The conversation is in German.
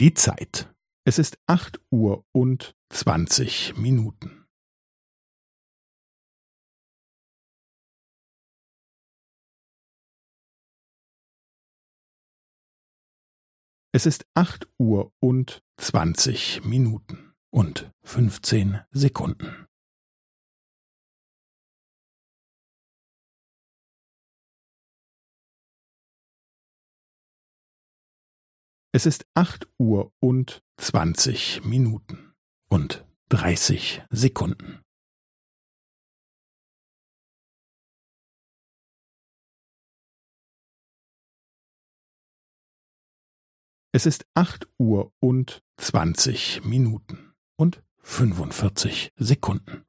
Die Zeit. Es ist acht Uhr und zwanzig Minuten. Es ist acht Uhr und zwanzig Minuten und fünfzehn Sekunden. Es ist acht Uhr und zwanzig Minuten und dreißig Sekunden. Es ist acht Uhr und zwanzig Minuten und fünfundvierzig Sekunden.